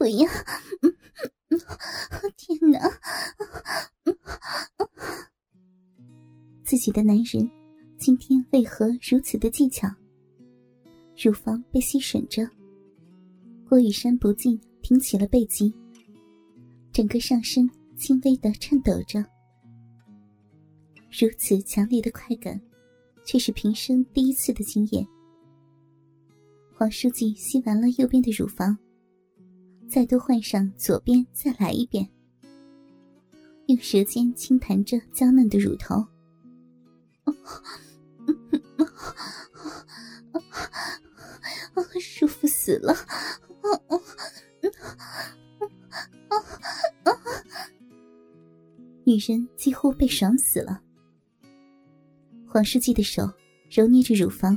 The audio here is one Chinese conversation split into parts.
服呀！天哪！自己的男人今天为何如此的技巧？乳房被吸吮着，郭雨山不禁挺起了背脊，整个上身轻微的颤抖着。如此强烈的快感，却是平生第一次的经验。黄书记吸完了右边的乳房，再多换上左边，再来一遍，用舌尖轻弹着娇嫩的乳头，舒服死了！女人几乎被爽死了。黄书记的手揉捏着乳房，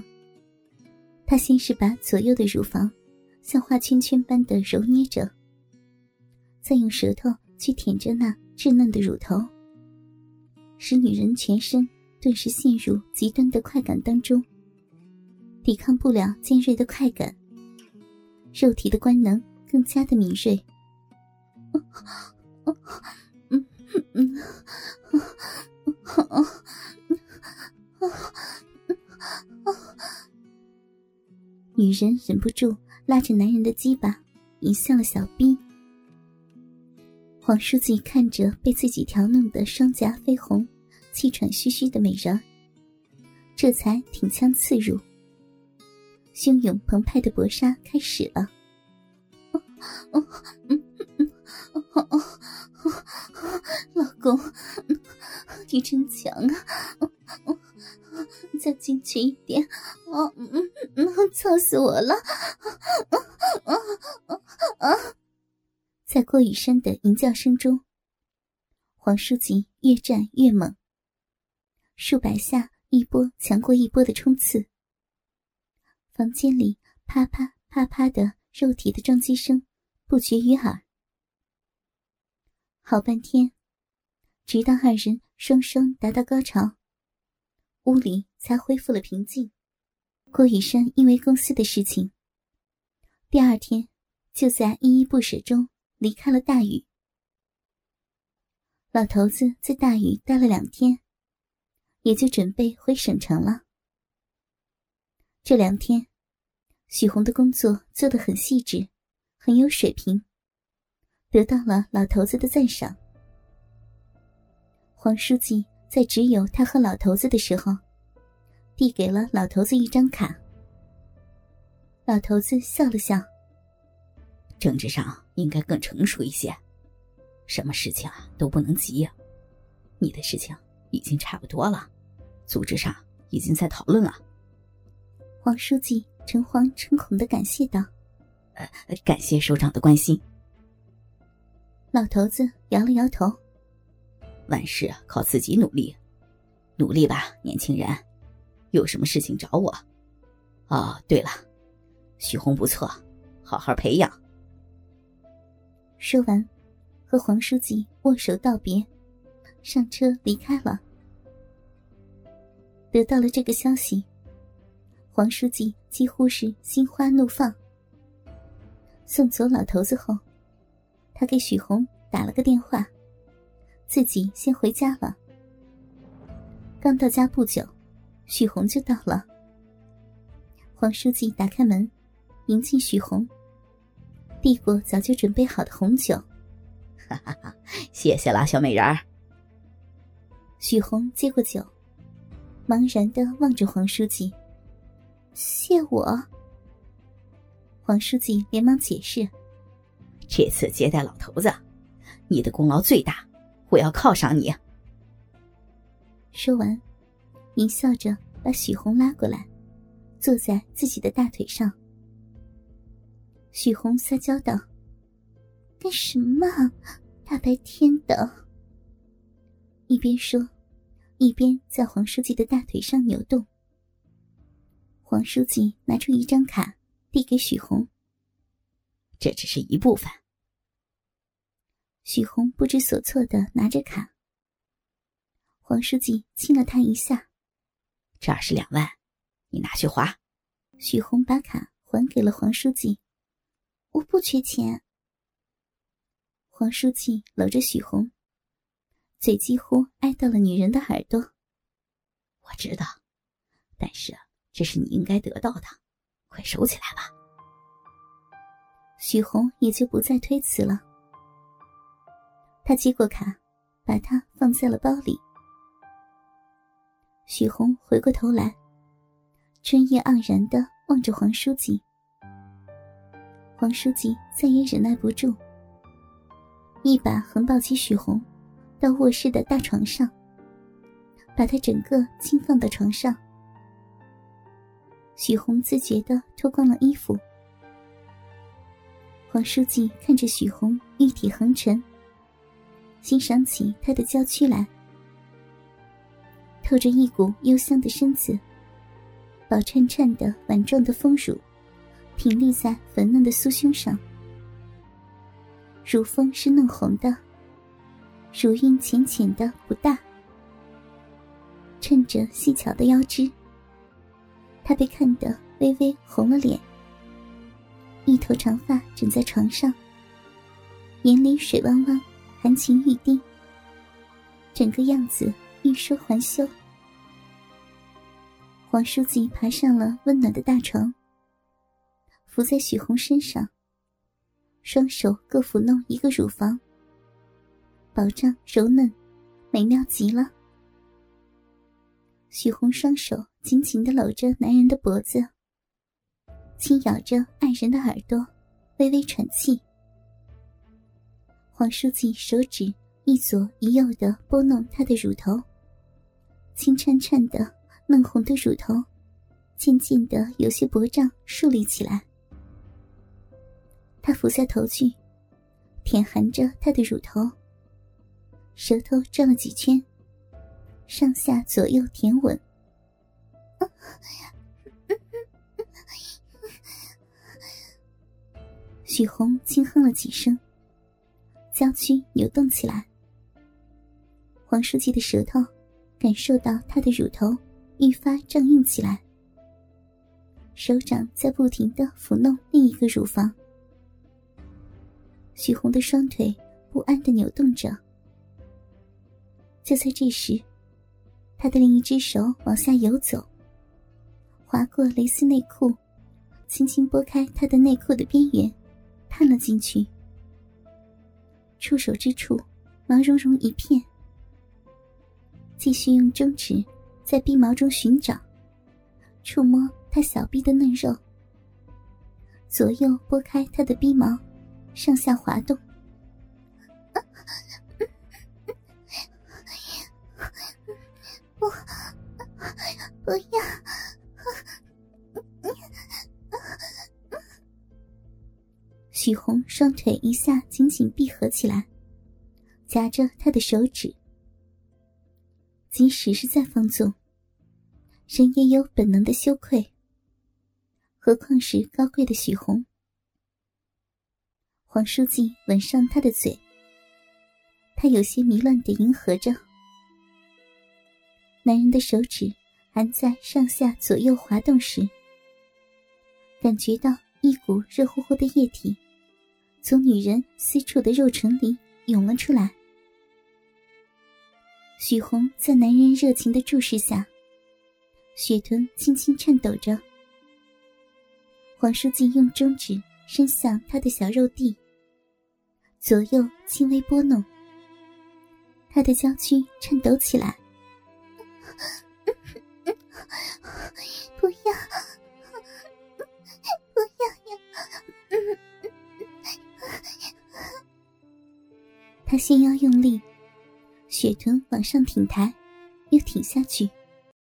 他先是把左右的乳房像画圈圈般的揉捏着，再用舌头去舔着那稚嫩的乳头，使女人全身顿时陷入极端的快感当中，抵抗不了尖锐的快感，肉体的官能更加的敏锐。女人忍不住拉着男人的鸡巴，引向了小臂。黄书记看着被自己调弄得双颊绯红、气喘吁吁的美人，这才挺枪刺入。汹涌澎湃的搏杀开始了。老公，你真强啊！再进去一点，啊，嗯嗯，操死我了！啊啊啊！在郭雨山的吟叫声中，黄书记越战越猛，数百下一波强过一波的冲刺。房间里啪啪啪啪的肉体的撞击声不绝于耳。好半天，直到二人双双达到高潮。屋里才恢复了平静。郭雨山因为公司的事情，第二天就在依依不舍中离开了大禹。老头子在大禹待了两天，也就准备回省城了。这两天，许红的工作做得很细致，很有水平，得到了老头子的赞赏。黄书记。在只有他和老头子的时候，递给了老头子一张卡。老头子笑了笑：“政治上应该更成熟一些，什么事情啊都不能急呀。你的事情已经差不多了，组织上已经在讨论了。”黄书记诚惶诚恐的感谢道：“呃，感谢首长的关心。”老头子摇了摇头。万事靠自己努力，努力吧，年轻人！有什么事情找我。哦，对了，许红不错，好好培养。说完，和黄书记握手道别，上车离开了。得到了这个消息，黄书记几乎是心花怒放。送走老头子后，他给许红打了个电话。自己先回家了。刚到家不久，许红就到了。黄书记打开门，迎进许红，递过早就准备好的红酒。哈哈哈，谢谢啦，小美人儿。许红接过酒，茫然的望着黄书记：“谢我。”黄书记连忙解释：“这次接待老头子，你的功劳最大。”我要犒赏你。说完，狞笑着把许红拉过来，坐在自己的大腿上。许红撒娇道：“干什么？大白天的！”一边说，一边在黄书记的大腿上扭动。黄书记拿出一张卡，递给许红：“这只是一部分。”许红不知所措的拿着卡，黄书记亲了他一下：“这二十两万，你拿去花。”许红把卡还给了黄书记：“我不缺钱。”黄书记搂着许红，嘴几乎挨到了女人的耳朵。我知道，但是这是你应该得到的，快收起来吧。许红也就不再推辞了。他接过卡，把它放在了包里。许红回过头来，春意盎然的望着黄书记。黄书记再也忍耐不住。一把横抱起许红，到卧室的大床上，把她整个轻放到床上。许红自觉的脱光了衣服。黄书记看着许红玉体横陈，欣赏起她的娇躯来，透着一股幽香的身子，饱颤颤的碗状的丰乳，挺立在粉嫩的酥胸上。乳峰是嫩红的，乳晕浅浅的不大，衬着细巧的腰肢。他被看得微微红了脸，一头长发枕在床上，眼里水汪汪，含情欲滴，整个样子欲说还休。黄书记爬上了温暖的大床，伏在许红身上。双手各抚弄一个乳房，饱胀柔嫩，美妙极了。许红双手紧紧的搂着男人的脖子，轻咬着爱人的耳朵，微微喘气。黄书记手指一左一右的拨弄她的乳头，轻颤颤的嫩红的乳头，渐渐的有些薄胀竖立起来。他俯下头去，舔含着她的乳头，舌头转了几圈，上下左右舔吻。许红轻哼了几声，娇躯扭动起来。黄书记的舌头感受到他的乳头愈发胀硬起来，手掌在不停的抚弄另一个乳房。许红的双腿不安的扭动着。就在这时，他的另一只手往下游走，划过蕾丝内裤，轻轻拨开他的内裤的边缘，探了进去。触手之处，毛茸茸一片。继续用中指在鼻毛中寻找，触摸他小臂的嫩肉，左右拨开他的鼻毛。上下滑动，不，不要！许红双腿一下紧紧闭合起来，夹着他的手指。即使是再放纵，人也有本能的羞愧，何况是高贵的许红。黄书记吻上他的嘴，他有些迷乱的迎合着。男人的手指还在上下左右滑动时，感觉到一股热乎乎的液体从女人私处的肉唇里涌了出来。许红在男人热情的注视下，血臀轻轻颤抖着。黄书记用中指伸向他的小肉蒂。左右轻微拨弄，他的娇躯颤抖起来。他先要用力，雪臀往上挺抬，又挺下去。